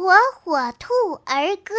火火兔儿歌。